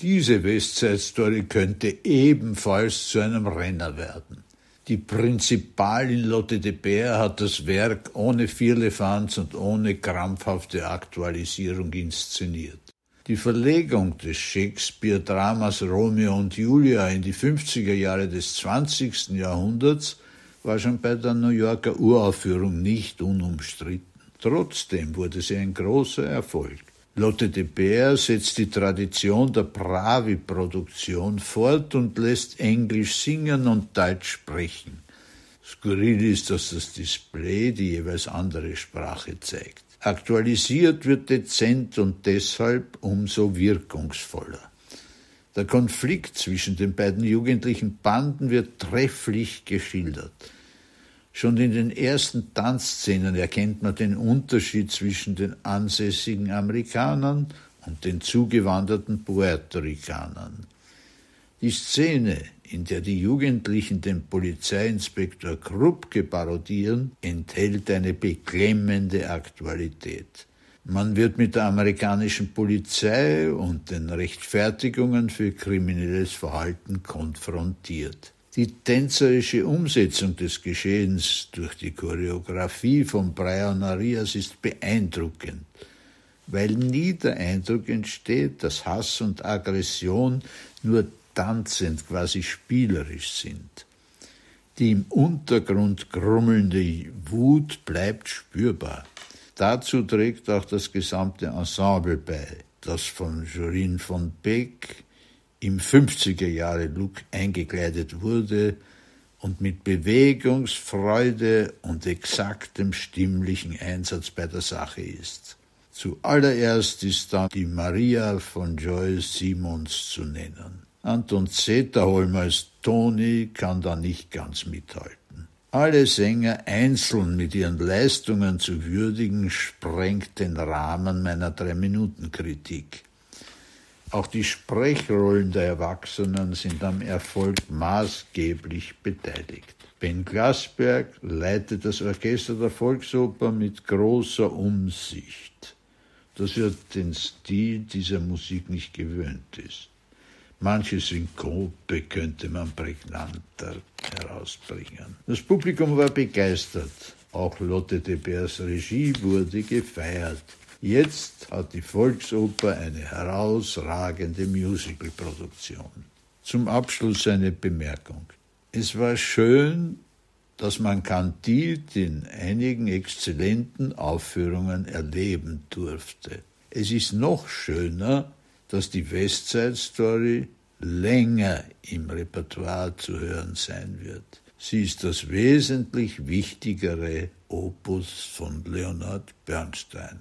Diese Westside Story könnte ebenfalls zu einem Renner werden. Die Prinzipalin Lotte de Beer hat das Werk ohne Vierlefanz und ohne krampfhafte Aktualisierung inszeniert. Die Verlegung des Shakespeare-Dramas Romeo und Julia in die 50er Jahre des 20. Jahrhunderts war schon bei der New Yorker Uraufführung nicht unumstritten. Trotzdem wurde sie ein großer Erfolg. Lotte de Beer setzt die Tradition der Pravi-Produktion fort und lässt Englisch singen und Deutsch sprechen. Skurril ist, dass das Display die jeweils andere Sprache zeigt. Aktualisiert wird dezent und deshalb umso wirkungsvoller. Der Konflikt zwischen den beiden jugendlichen Banden wird trefflich geschildert. Schon in den ersten Tanzszenen erkennt man den Unterschied zwischen den ansässigen Amerikanern und den zugewanderten Puerto Ricanern. Die Szene, in der die Jugendlichen den Polizeiinspektor Krupke parodieren, enthält eine beklemmende Aktualität. Man wird mit der amerikanischen Polizei und den Rechtfertigungen für kriminelles Verhalten konfrontiert. Die tänzerische Umsetzung des Geschehens durch die Choreografie von Brian Arias ist beeindruckend, weil nie der Eindruck entsteht, dass Hass und Aggression nur tanzend, quasi spielerisch sind. Die im Untergrund grummelnde Wut bleibt spürbar. Dazu trägt auch das gesamte Ensemble bei, das von Jorin von Beck, im 50er Jahre Look eingekleidet wurde und mit Bewegungsfreude und exaktem stimmlichen Einsatz bei der Sache ist. Zuallererst ist da die Maria von Joyce Simons zu nennen. Anton Zetterholm als Toni kann da nicht ganz mithalten. Alle Sänger einzeln mit ihren Leistungen zu würdigen, sprengt den Rahmen meiner Drei-Minuten-Kritik. Auch die Sprechrollen der Erwachsenen sind am Erfolg maßgeblich beteiligt. Ben Glasberg leitet das Orchester der Volksoper mit großer Umsicht, das er den Stil dieser Musik nicht gewöhnt ist. Manche Synkope könnte man prägnanter herausbringen. Das Publikum war begeistert. Auch Lotte de Beers Regie wurde gefeiert. Jetzt hat die Volksoper eine herausragende Musicalproduktion. Zum Abschluss eine Bemerkung. Es war schön, dass man Candide in einigen exzellenten Aufführungen erleben durfte. Es ist noch schöner, dass die Westside Story länger im Repertoire zu hören sein wird. Sie ist das wesentlich wichtigere Opus von Leonard Bernstein.